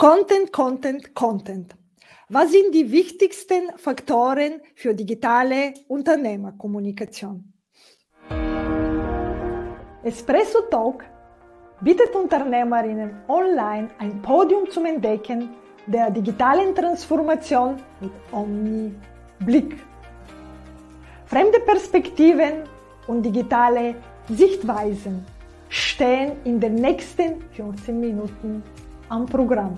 Content, Content, Content. Was sind die wichtigsten Faktoren für digitale Unternehmerkommunikation? Espresso Talk bietet Unternehmerinnen online ein Podium zum Entdecken der digitalen Transformation mit Omni-Blick. Fremde Perspektiven und digitale Sichtweisen stehen in den nächsten 15 Minuten am Programm.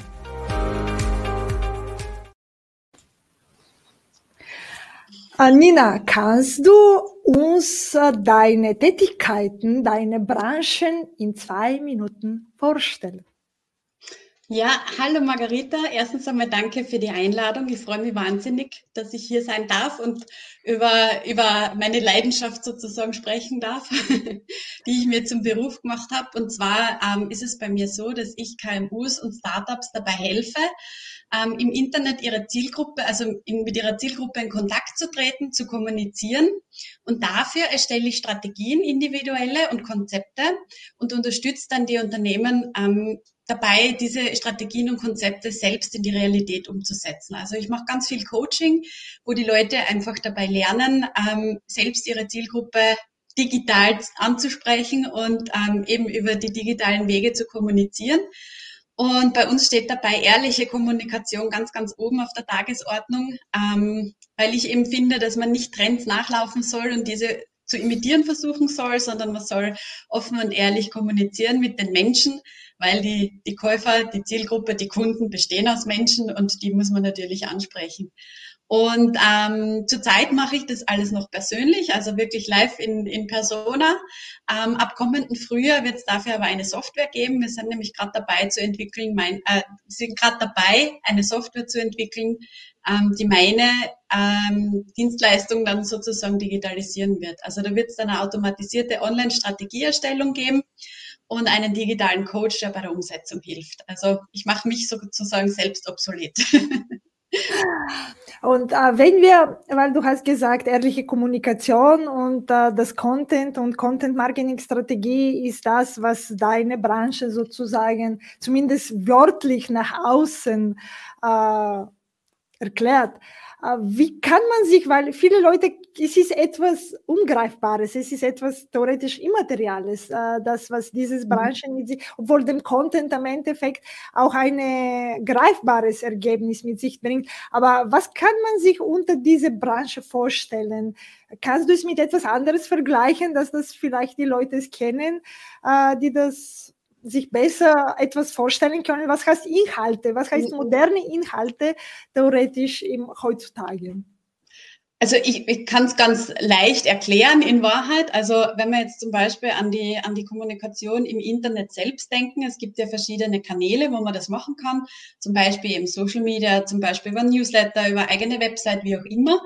Nina, kannst du uns deine Tätigkeiten, deine Branchen in zwei Minuten vorstellen? Ja, hallo Margarita. Erstens einmal danke für die Einladung. Ich freue mich wahnsinnig, dass ich hier sein darf und über, über meine Leidenschaft sozusagen sprechen darf, die ich mir zum Beruf gemacht habe. Und zwar ähm, ist es bei mir so, dass ich KMUs und Startups dabei helfe, ähm, im Internet ihre Zielgruppe, also in, mit ihrer Zielgruppe in Kontakt zu treten, zu kommunizieren. Und dafür erstelle ich Strategien, individuelle und Konzepte und unterstütze dann die Unternehmen ähm, dabei, diese Strategien und Konzepte selbst in die Realität umzusetzen. Also ich mache ganz viel Coaching, wo die Leute einfach dabei lernen, ähm, selbst ihre Zielgruppe digital anzusprechen und ähm, eben über die digitalen Wege zu kommunizieren. Und bei uns steht dabei ehrliche Kommunikation ganz, ganz oben auf der Tagesordnung, ähm, weil ich eben finde, dass man nicht Trends nachlaufen soll und diese zu imitieren versuchen soll, sondern man soll offen und ehrlich kommunizieren mit den Menschen, weil die, die Käufer, die Zielgruppe, die Kunden bestehen aus Menschen und die muss man natürlich ansprechen. Und ähm, zurzeit mache ich das alles noch persönlich, also wirklich live in, in Persona. Ähm, ab kommenden Frühjahr wird es dafür aber eine Software geben. Wir sind nämlich gerade dabei zu entwickeln, mein, äh, sind gerade dabei, eine Software zu entwickeln, ähm, die meine ähm, Dienstleistung dann sozusagen digitalisieren wird. Also da wird es dann eine automatisierte Online-Strategieerstellung geben und einen digitalen Coach, der bei der Umsetzung hilft. Also ich mache mich sozusagen selbst obsolet. Und äh, wenn wir, weil du hast gesagt, ehrliche Kommunikation und äh, das Content und Content-Marketing-Strategie ist das, was deine Branche sozusagen zumindest wörtlich nach außen äh, erklärt. Äh, wie kann man sich, weil viele Leute, es ist etwas Ungreifbares, es ist etwas theoretisch Immateriales, äh, das, was dieses mhm. Branchen mit sich, obwohl dem Content am Endeffekt auch ein greifbares Ergebnis mit sich bringt. Aber was kann man sich unter diese Branche vorstellen? Kannst du es mit etwas anderes vergleichen, dass das vielleicht die Leute es kennen, äh, die das sich besser etwas vorstellen können, was heißt Inhalte, was heißt moderne Inhalte theoretisch im, heutzutage. Also ich, ich kann es ganz leicht erklären in Wahrheit. Also wenn wir jetzt zum Beispiel an die, an die Kommunikation im Internet selbst denken, es gibt ja verschiedene Kanäle, wo man das machen kann, zum Beispiel im Social Media, zum Beispiel über Newsletter, über eigene Website, wie auch immer.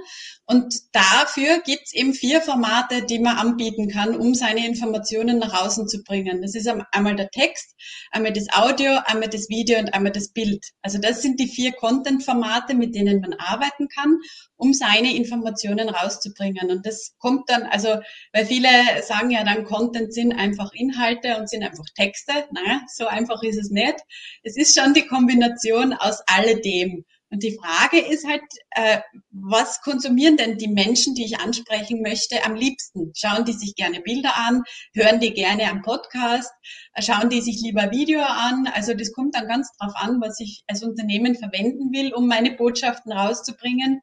Und dafür gibt's eben vier Formate, die man anbieten kann, um seine Informationen nach außen zu bringen. Das ist einmal der Text, einmal das Audio, einmal das Video und einmal das Bild. Also das sind die vier Content-Formate, mit denen man arbeiten kann, um seine Informationen rauszubringen. Und das kommt dann, also, weil viele sagen ja dann, Content sind einfach Inhalte und sind einfach Texte. Naja, so einfach ist es nicht. Es ist schon die Kombination aus alledem. Und die Frage ist halt, äh, was konsumieren denn die Menschen, die ich ansprechen möchte, am liebsten? Schauen die sich gerne Bilder an? Hören die gerne am Podcast? Schauen die sich lieber Video an? Also das kommt dann ganz drauf an, was ich als Unternehmen verwenden will, um meine Botschaften rauszubringen.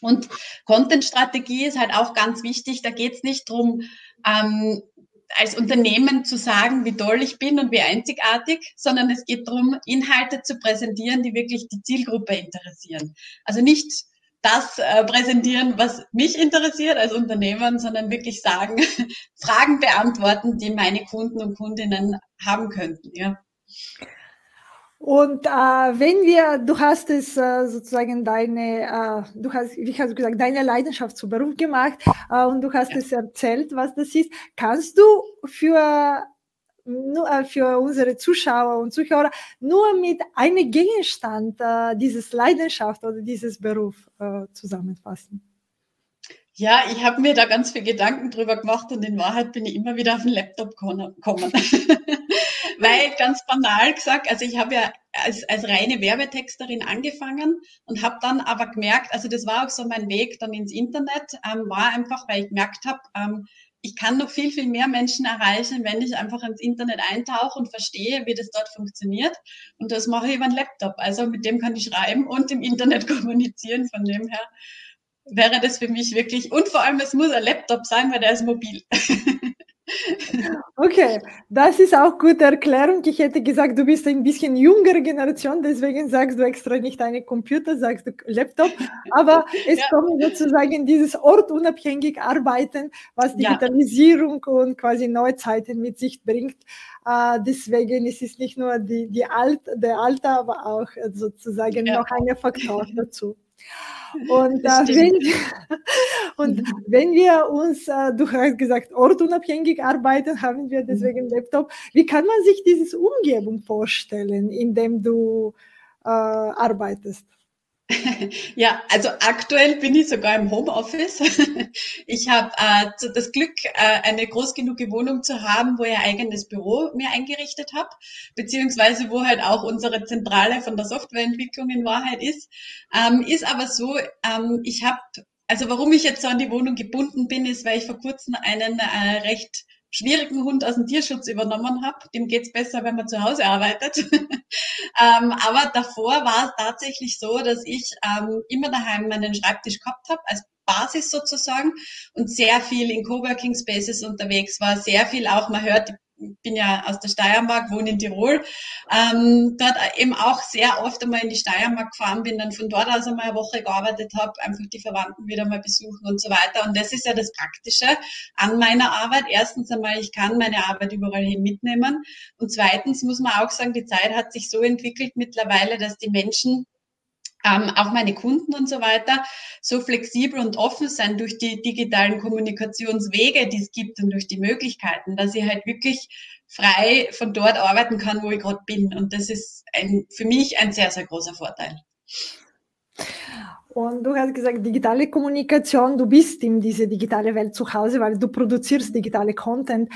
Und Content-Strategie ist halt auch ganz wichtig. Da geht es nicht drum, ähm, als Unternehmen zu sagen, wie toll ich bin und wie einzigartig, sondern es geht darum, Inhalte zu präsentieren, die wirklich die Zielgruppe interessieren. Also nicht das äh, präsentieren, was mich interessiert als Unternehmen, sondern wirklich sagen, Fragen beantworten, die meine Kunden und Kundinnen haben könnten. Ja. Und äh, wenn wir, du hast es äh, sozusagen deine, äh, du hast, wie hast du gesagt, deine Leidenschaft zu Beruf gemacht äh, und du hast ja. es erzählt, was das ist. Kannst du für nur äh, für unsere Zuschauer und Zuhörer nur mit einem Gegenstand äh, dieses Leidenschaft oder dieses Beruf zusammenfassen? Ja, ich habe mir da ganz viel Gedanken drüber gemacht und in Wahrheit bin ich immer wieder auf den Laptop gekommen. Weil ganz banal gesagt, also ich habe ja als, als reine Werbetexterin angefangen und habe dann aber gemerkt, also das war auch so mein Weg dann ins Internet, ähm, war einfach, weil ich gemerkt habe, ähm, ich kann noch viel, viel mehr Menschen erreichen, wenn ich einfach ins Internet eintauche und verstehe, wie das dort funktioniert. Und das mache ich über einen Laptop. Also mit dem kann ich schreiben und im Internet kommunizieren. Von dem her wäre das für mich wirklich, und vor allem, es muss ein Laptop sein, weil der ist mobil. Okay, das ist auch gute Erklärung. Ich hätte gesagt, du bist ein bisschen jüngere Generation, deswegen sagst du extra nicht eine Computer, sagst du Laptop. Aber es ja. kommt sozusagen dieses ortunabhängig Arbeiten, was Digitalisierung ja. und quasi Neuzeiten mit sich bringt. Uh, deswegen ist es nicht nur die, die Alt, der Alter, aber auch sozusagen ja. noch ein Faktor dazu. Und, äh, wenn, und mhm. wenn wir uns, äh, du hast gesagt, ortunabhängig arbeiten, haben wir deswegen mhm. Laptop. Wie kann man sich diese Umgebung vorstellen, in dem du äh, arbeitest? Ja, also aktuell bin ich sogar im Homeoffice. Ich habe äh, das Glück, äh, eine groß genug Wohnung zu haben, wo ich ein eigenes Büro mir eingerichtet habe, beziehungsweise wo halt auch unsere Zentrale von der Softwareentwicklung in Wahrheit ist. Ähm, ist aber so, ähm, ich habe, also warum ich jetzt so an die Wohnung gebunden bin, ist, weil ich vor kurzem einen äh, recht schwierigen Hund aus dem Tierschutz übernommen habe. Dem geht's besser, wenn man zu Hause arbeitet. ähm, aber davor war es tatsächlich so, dass ich ähm, immer daheim meinen Schreibtisch gehabt habe, als Basis sozusagen und sehr viel in Coworking Spaces unterwegs war, sehr viel auch, man hört die bin ja aus der Steiermark, wohne in Tirol, ähm, dort eben auch sehr oft einmal in die Steiermark gefahren bin, dann von dort aus einmal eine Woche gearbeitet habe, einfach die Verwandten wieder mal besuchen und so weiter. Und das ist ja das Praktische an meiner Arbeit. Erstens einmal, ich kann meine Arbeit überall hin mitnehmen. Und zweitens muss man auch sagen, die Zeit hat sich so entwickelt mittlerweile, dass die Menschen ähm, auch meine Kunden und so weiter so flexibel und offen sein durch die digitalen Kommunikationswege, die es gibt und durch die Möglichkeiten, dass ich halt wirklich frei von dort arbeiten kann, wo ich gerade bin. Und das ist ein, für mich ein sehr, sehr großer Vorteil. Und du hast gesagt, digitale Kommunikation, du bist in diese digitale Welt zu Hause, weil du produzierst digitale Content.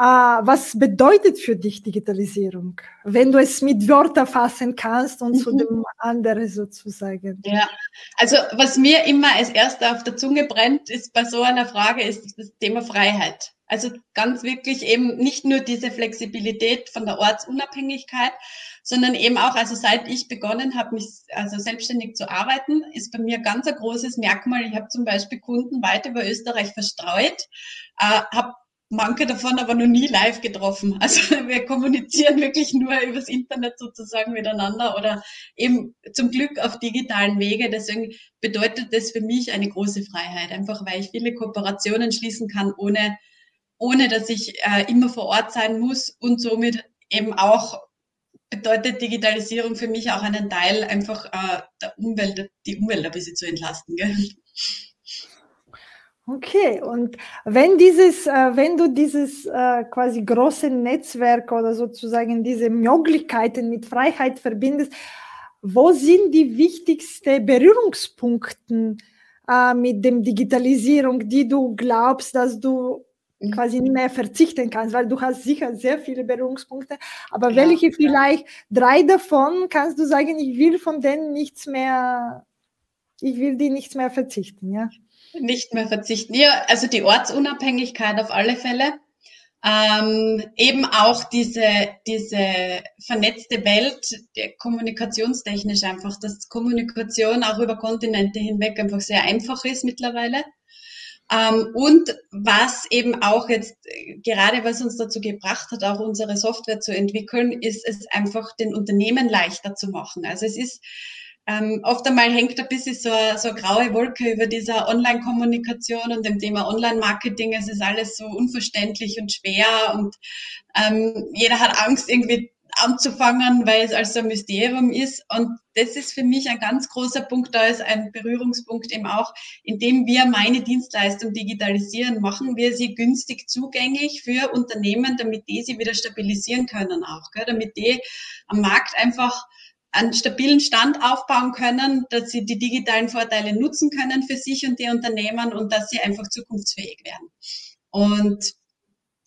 Uh, was bedeutet für dich Digitalisierung, wenn du es mit Wörtern fassen kannst und mhm. zu dem anderen sozusagen? Ja, also was mir immer als erster auf der Zunge brennt, ist bei so einer Frage, ist das Thema Freiheit. Also ganz wirklich eben nicht nur diese Flexibilität von der Ortsunabhängigkeit, sondern eben auch, also seit ich begonnen habe, mich also selbstständig zu arbeiten, ist bei mir ganz ein großes Merkmal. Ich habe zum Beispiel Kunden weit über Österreich verstreut, äh, habe manche davon aber noch nie live getroffen. Also wir kommunizieren wirklich nur übers Internet sozusagen miteinander oder eben zum Glück auf digitalen Wege. Deswegen bedeutet das für mich eine große Freiheit, einfach weil ich viele Kooperationen schließen kann, ohne, ohne dass ich äh, immer vor Ort sein muss und somit eben auch bedeutet Digitalisierung für mich auch einen Teil, einfach äh, der Umwelt, die Umwelt ein bisschen zu entlasten. Gell? Okay, und wenn dieses, äh, wenn du dieses äh, quasi große Netzwerk oder sozusagen diese Möglichkeiten mit Freiheit verbindest, wo sind die wichtigsten Berührungspunkte äh, mit dem Digitalisierung, die du glaubst, dass du mhm. quasi nicht mehr verzichten kannst, weil du hast sicher sehr viele Berührungspunkte, aber ja, welche vielleicht ja. drei davon kannst du sagen, ich will von denen nichts mehr, ich will die nichts mehr verzichten, ja? Nicht mehr verzichten. Ja, also die Ortsunabhängigkeit auf alle Fälle. Ähm, eben auch diese, diese vernetzte Welt, kommunikationstechnisch einfach, dass Kommunikation auch über Kontinente hinweg einfach sehr einfach ist mittlerweile. Ähm, und was eben auch jetzt, gerade was uns dazu gebracht hat, auch unsere Software zu entwickeln, ist es einfach den Unternehmen leichter zu machen. Also es ist ähm, oft einmal hängt ein bisschen so, so eine graue Wolke über dieser Online-Kommunikation und dem Thema Online-Marketing. Es ist alles so unverständlich und schwer und ähm, jeder hat Angst, irgendwie anzufangen, weil es also ein Mysterium ist. Und das ist für mich ein ganz großer Punkt. Da ist ein Berührungspunkt eben auch, indem wir meine Dienstleistung digitalisieren, machen wir sie günstig zugänglich für Unternehmen, damit die sie wieder stabilisieren können auch, gell? damit die am Markt einfach einen stabilen Stand aufbauen können, dass sie die digitalen Vorteile nutzen können für sich und die Unternehmen und dass sie einfach zukunftsfähig werden. Und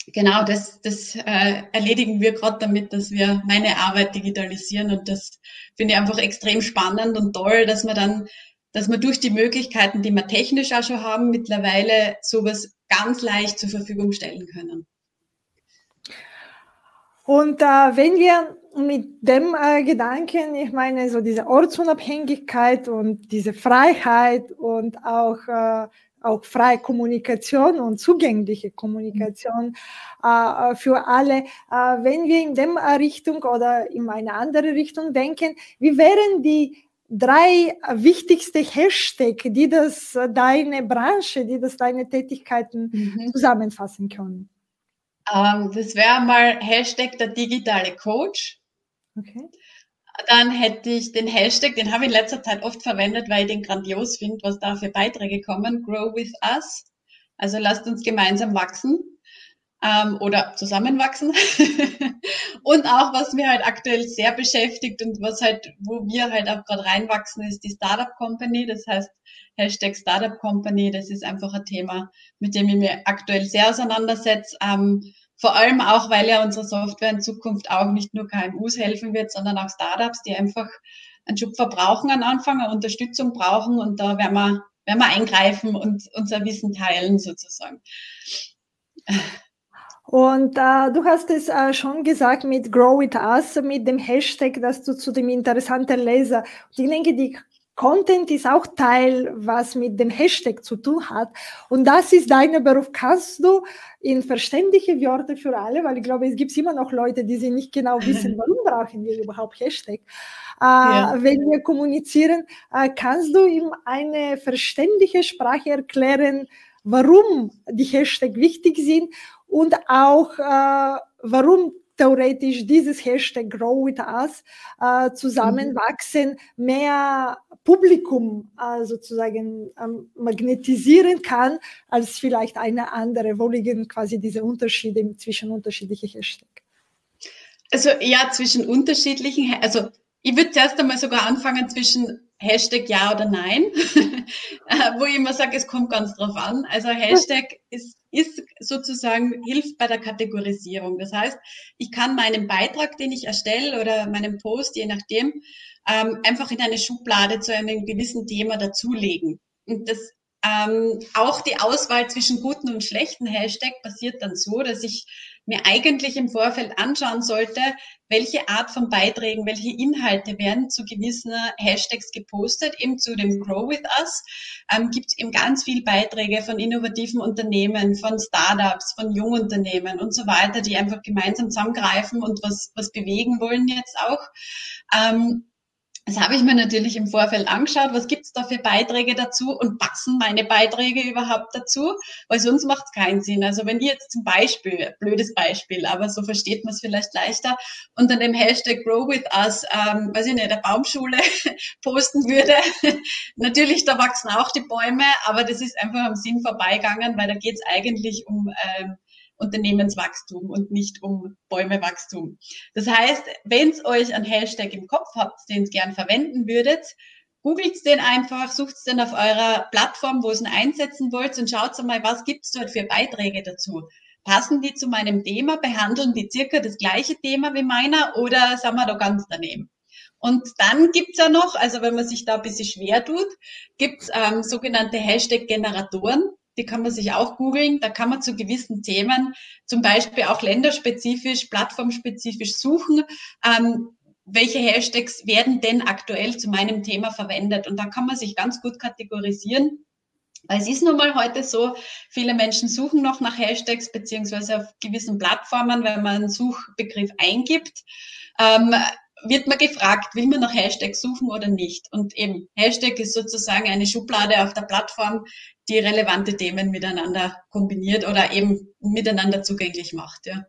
genau, das, das äh, erledigen wir gerade damit, dass wir meine Arbeit digitalisieren und das finde ich einfach extrem spannend und toll, dass man dann, dass man durch die Möglichkeiten, die wir technisch auch schon haben, mittlerweile sowas ganz leicht zur Verfügung stellen können. Und äh, wenn wir mit dem äh, Gedanken, ich meine, so diese Ortsunabhängigkeit und diese Freiheit und auch, äh, auch freie Kommunikation und zugängliche Kommunikation äh, für alle, äh, wenn wir in dem äh, Richtung oder in eine andere Richtung denken, wie wären die drei wichtigste Hashtag, die das äh, deine Branche, die das deine Tätigkeiten mhm. zusammenfassen können? Ähm, das wäre mal Hashtag der digitale Coach. Okay. Dann hätte ich den Hashtag, den habe ich in letzter Zeit oft verwendet, weil ich den grandios finde, was da für Beiträge kommen. Grow with us. Also lasst uns gemeinsam wachsen ähm, oder zusammenwachsen. und auch, was mir halt aktuell sehr beschäftigt und was halt, wo wir halt auch gerade reinwachsen, ist die Startup Company. Das heißt, Hashtag Startup Company, das ist einfach ein Thema, mit dem ich mir aktuell sehr auseinandersetze. Ähm, vor allem auch, weil ja unsere Software in Zukunft auch nicht nur KMUs helfen wird, sondern auch Startups, die einfach einen Schub verbrauchen am Anfang, eine Unterstützung brauchen und da werden wir, werden wir eingreifen und unser Wissen teilen sozusagen. Und äh, du hast es äh, schon gesagt mit Grow With Us, mit dem Hashtag, dass du zu dem interessanten Leser. Und ich denke, die Content ist auch Teil, was mit dem Hashtag zu tun hat. Und das ist dein Beruf. Kannst du in verständliche Wörter für alle, weil ich glaube, es gibt immer noch Leute, die sie nicht genau wissen, warum brauchen wir überhaupt Hashtag. Äh, ja. Wenn wir kommunizieren, äh, kannst du ihm eine verständliche Sprache erklären, warum die Hashtag wichtig sind und auch äh, warum theoretisch dieses Hashtag Grow with Us äh, zusammenwachsen, mhm. mehr Publikum äh, sozusagen ähm, magnetisieren kann, als vielleicht eine andere. Wo liegen quasi diese Unterschiede zwischen unterschiedlichen Hashtags? Also ja, zwischen unterschiedlichen, also ich würde zuerst einmal sogar anfangen zwischen Hashtag ja oder nein, äh, wo ich immer sage, es kommt ganz drauf an. Also Hashtag ist, ist sozusagen, hilft bei der Kategorisierung. Das heißt, ich kann meinen Beitrag, den ich erstelle oder meinen Post, je nachdem, ähm, einfach in eine Schublade zu einem gewissen Thema dazulegen. Und das ähm, auch die Auswahl zwischen guten und schlechten Hashtag passiert dann so, dass ich mir eigentlich im Vorfeld anschauen sollte, welche Art von Beiträgen, welche Inhalte werden zu gewissen Hashtags gepostet. Eben zu dem Grow with Us ähm, gibt es eben ganz viele Beiträge von innovativen Unternehmen, von Startups, von Jungunternehmen und so weiter, die einfach gemeinsam zusammengreifen und was, was bewegen wollen jetzt auch. Ähm, das habe ich mir natürlich im Vorfeld angeschaut, was gibt es da für Beiträge dazu? Und passen meine Beiträge überhaupt dazu, weil sonst macht es keinen Sinn. Also wenn ich jetzt zum Beispiel, blödes Beispiel, aber so versteht man es vielleicht leichter, unter dem Hashtag Grow With Us, ähm, weiß ich nicht, der Baumschule posten würde, natürlich, da wachsen auch die Bäume, aber das ist einfach am Sinn vorbeigegangen, weil da geht es eigentlich um ähm, Unternehmenswachstum und nicht um Bäumewachstum. Das heißt, wenn euch einen Hashtag im Kopf habt, den ihr gern verwenden würdet, googelt den einfach, sucht den auf eurer Plattform, wo ihr ihn einsetzen wollt und schaut mal, was gibt es dort für Beiträge dazu. Passen die zu meinem Thema? Behandeln die circa das gleiche Thema wie meiner oder sind wir da ganz daneben? Und dann gibt's ja noch, also wenn man sich da ein bisschen schwer tut, gibt's ähm, sogenannte Hashtag-Generatoren die kann man sich auch googeln. Da kann man zu gewissen Themen, zum Beispiel auch länderspezifisch, plattformspezifisch suchen. Ähm, welche Hashtags werden denn aktuell zu meinem Thema verwendet? Und da kann man sich ganz gut kategorisieren. Es ist nun mal heute so, viele Menschen suchen noch nach Hashtags beziehungsweise auf gewissen Plattformen, wenn man einen Suchbegriff eingibt. Ähm, wird man gefragt, will man nach Hashtags suchen oder nicht? Und eben Hashtag ist sozusagen eine Schublade auf der Plattform, die relevante Themen miteinander kombiniert oder eben miteinander zugänglich macht. Ja.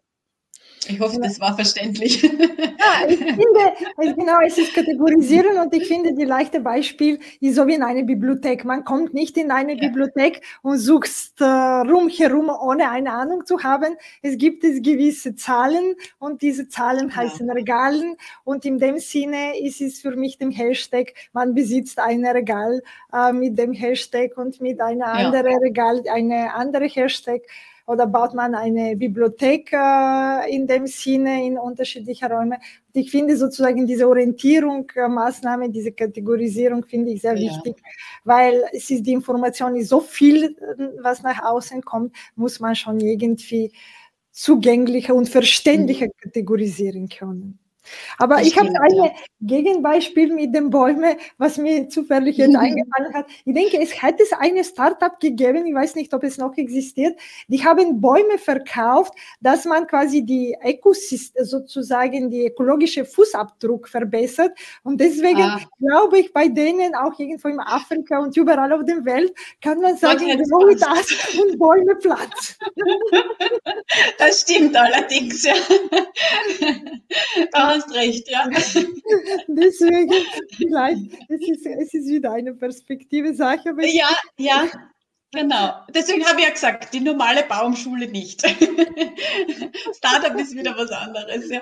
Ich hoffe, das war verständlich. Ja, ich finde, genau, es ist kategorisieren und ich finde, die leichte Beispiel ist so wie in einer Bibliothek. Man kommt nicht in eine ja. Bibliothek und suchst äh, rumherum, ohne eine Ahnung zu haben. Es gibt es gewisse Zahlen und diese Zahlen ja. heißen Regalen und in dem Sinne ist es für mich dem Hashtag, man besitzt ein Regal äh, mit dem Hashtag und mit einer anderen ja. Regal, eine andere Hashtag oder baut man eine Bibliothek äh, in dem Sinne in unterschiedliche Räume. Und ich finde sozusagen diese Orientierung, äh, Maßnahme, diese Kategorisierung finde ich sehr ja. wichtig, weil es ist die Information ist so viel, äh, was nach außen kommt, muss man schon irgendwie zugänglicher und verständlicher mhm. kategorisieren können. Aber das ich habe ein. Gegenbeispiel mit den Bäumen, was mir zufällig jetzt eingefallen hat. Ich denke, es hätte es eine Startup gegeben, ich weiß nicht, ob es noch existiert, die haben Bäume verkauft, dass man quasi die Ökosystem, sozusagen die ökologische Fußabdruck verbessert. Und deswegen ah. glaube ich, bei denen auch irgendwo in Afrika und überall auf der Welt kann man sagen, so das und Bäume Platz. Das stimmt allerdings, ja hast recht, ja. Deswegen, vielleicht, es ist, es ist wieder eine Perspektive-Sache. Ja, ja, Genau. Deswegen habe ich ja gesagt, die normale Baumschule nicht. Startup ist wieder was anderes. Ja.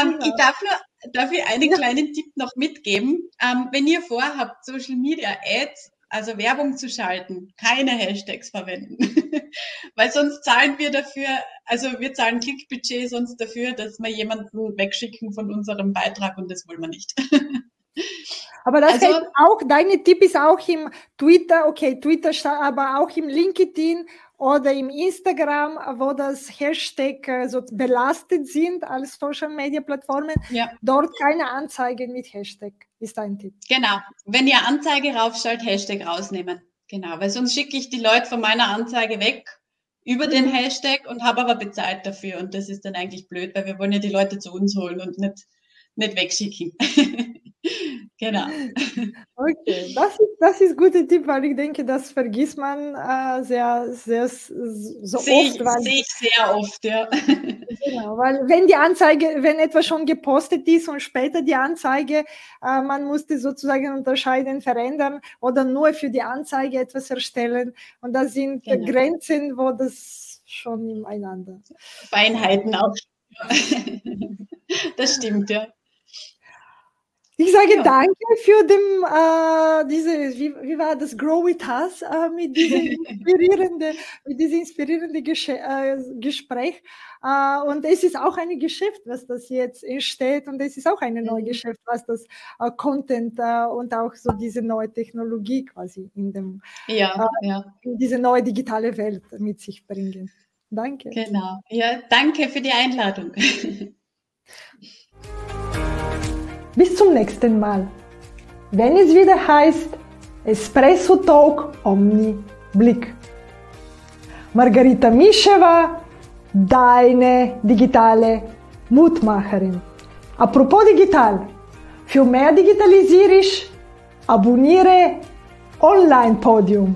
Ähm, genau. Ich darf, nur, darf ich einen kleinen Tipp noch mitgeben. Ähm, wenn ihr vorhabt, Social Media Ads also Werbung zu schalten, keine Hashtags verwenden. Weil sonst zahlen wir dafür, also wir zahlen Klickbudget sonst dafür, dass wir jemanden wegschicken von unserem Beitrag und das wollen wir nicht. Aber das also, auch, deine Tipp ist auch im Twitter, okay, Twitter, aber auch im LinkedIn oder im Instagram, wo das Hashtag äh, so belastet sind als Social Media Plattformen, ja. dort keine Anzeigen mit Hashtag ist ein Tipp. Genau. Wenn ihr Anzeige raufschaltet, Hashtag rausnehmen. Genau, weil sonst schicke ich die Leute von meiner Anzeige weg über mhm. den Hashtag und habe aber bezahlt dafür. Und das ist dann eigentlich blöd, weil wir wollen ja die Leute zu uns holen und nicht, nicht wegschicken. Genau. Okay, das ist, das ist ein guter Tipp, weil ich denke, das vergisst man äh, sehr, sehr, so seh oft. Ich, sehe ich sehr oft, ja. Genau, weil wenn die Anzeige, wenn etwas schon gepostet ist und später die Anzeige, äh, man musste sozusagen unterscheiden, verändern oder nur für die Anzeige etwas erstellen. Und da sind genau. Grenzen, wo das schon einander. Feinheiten auch. das stimmt, ja. Ich sage ja. danke für dem, äh, diese, wie, wie war das, Grow With Us, äh, mit diesem inspirierenden, mit diesem inspirierenden Gesch äh, Gespräch. Äh, und es ist auch ein Geschäft, was das jetzt entsteht und es ist auch ein neues mhm. Geschäft, was das äh, Content äh, und auch so diese neue Technologie quasi in dem, ja, ja. in diese neue digitale Welt mit sich bringen. Danke. Genau. Ja, danke für die Einladung. Bis zum nächsten Mal. Wenn es wieder heißt Espresso Talk Omni Blick. Margarita Mischewa, deine digitale Mutmacherin. Apropos digital, für mehr Digitalisierung abonniere Online Podium.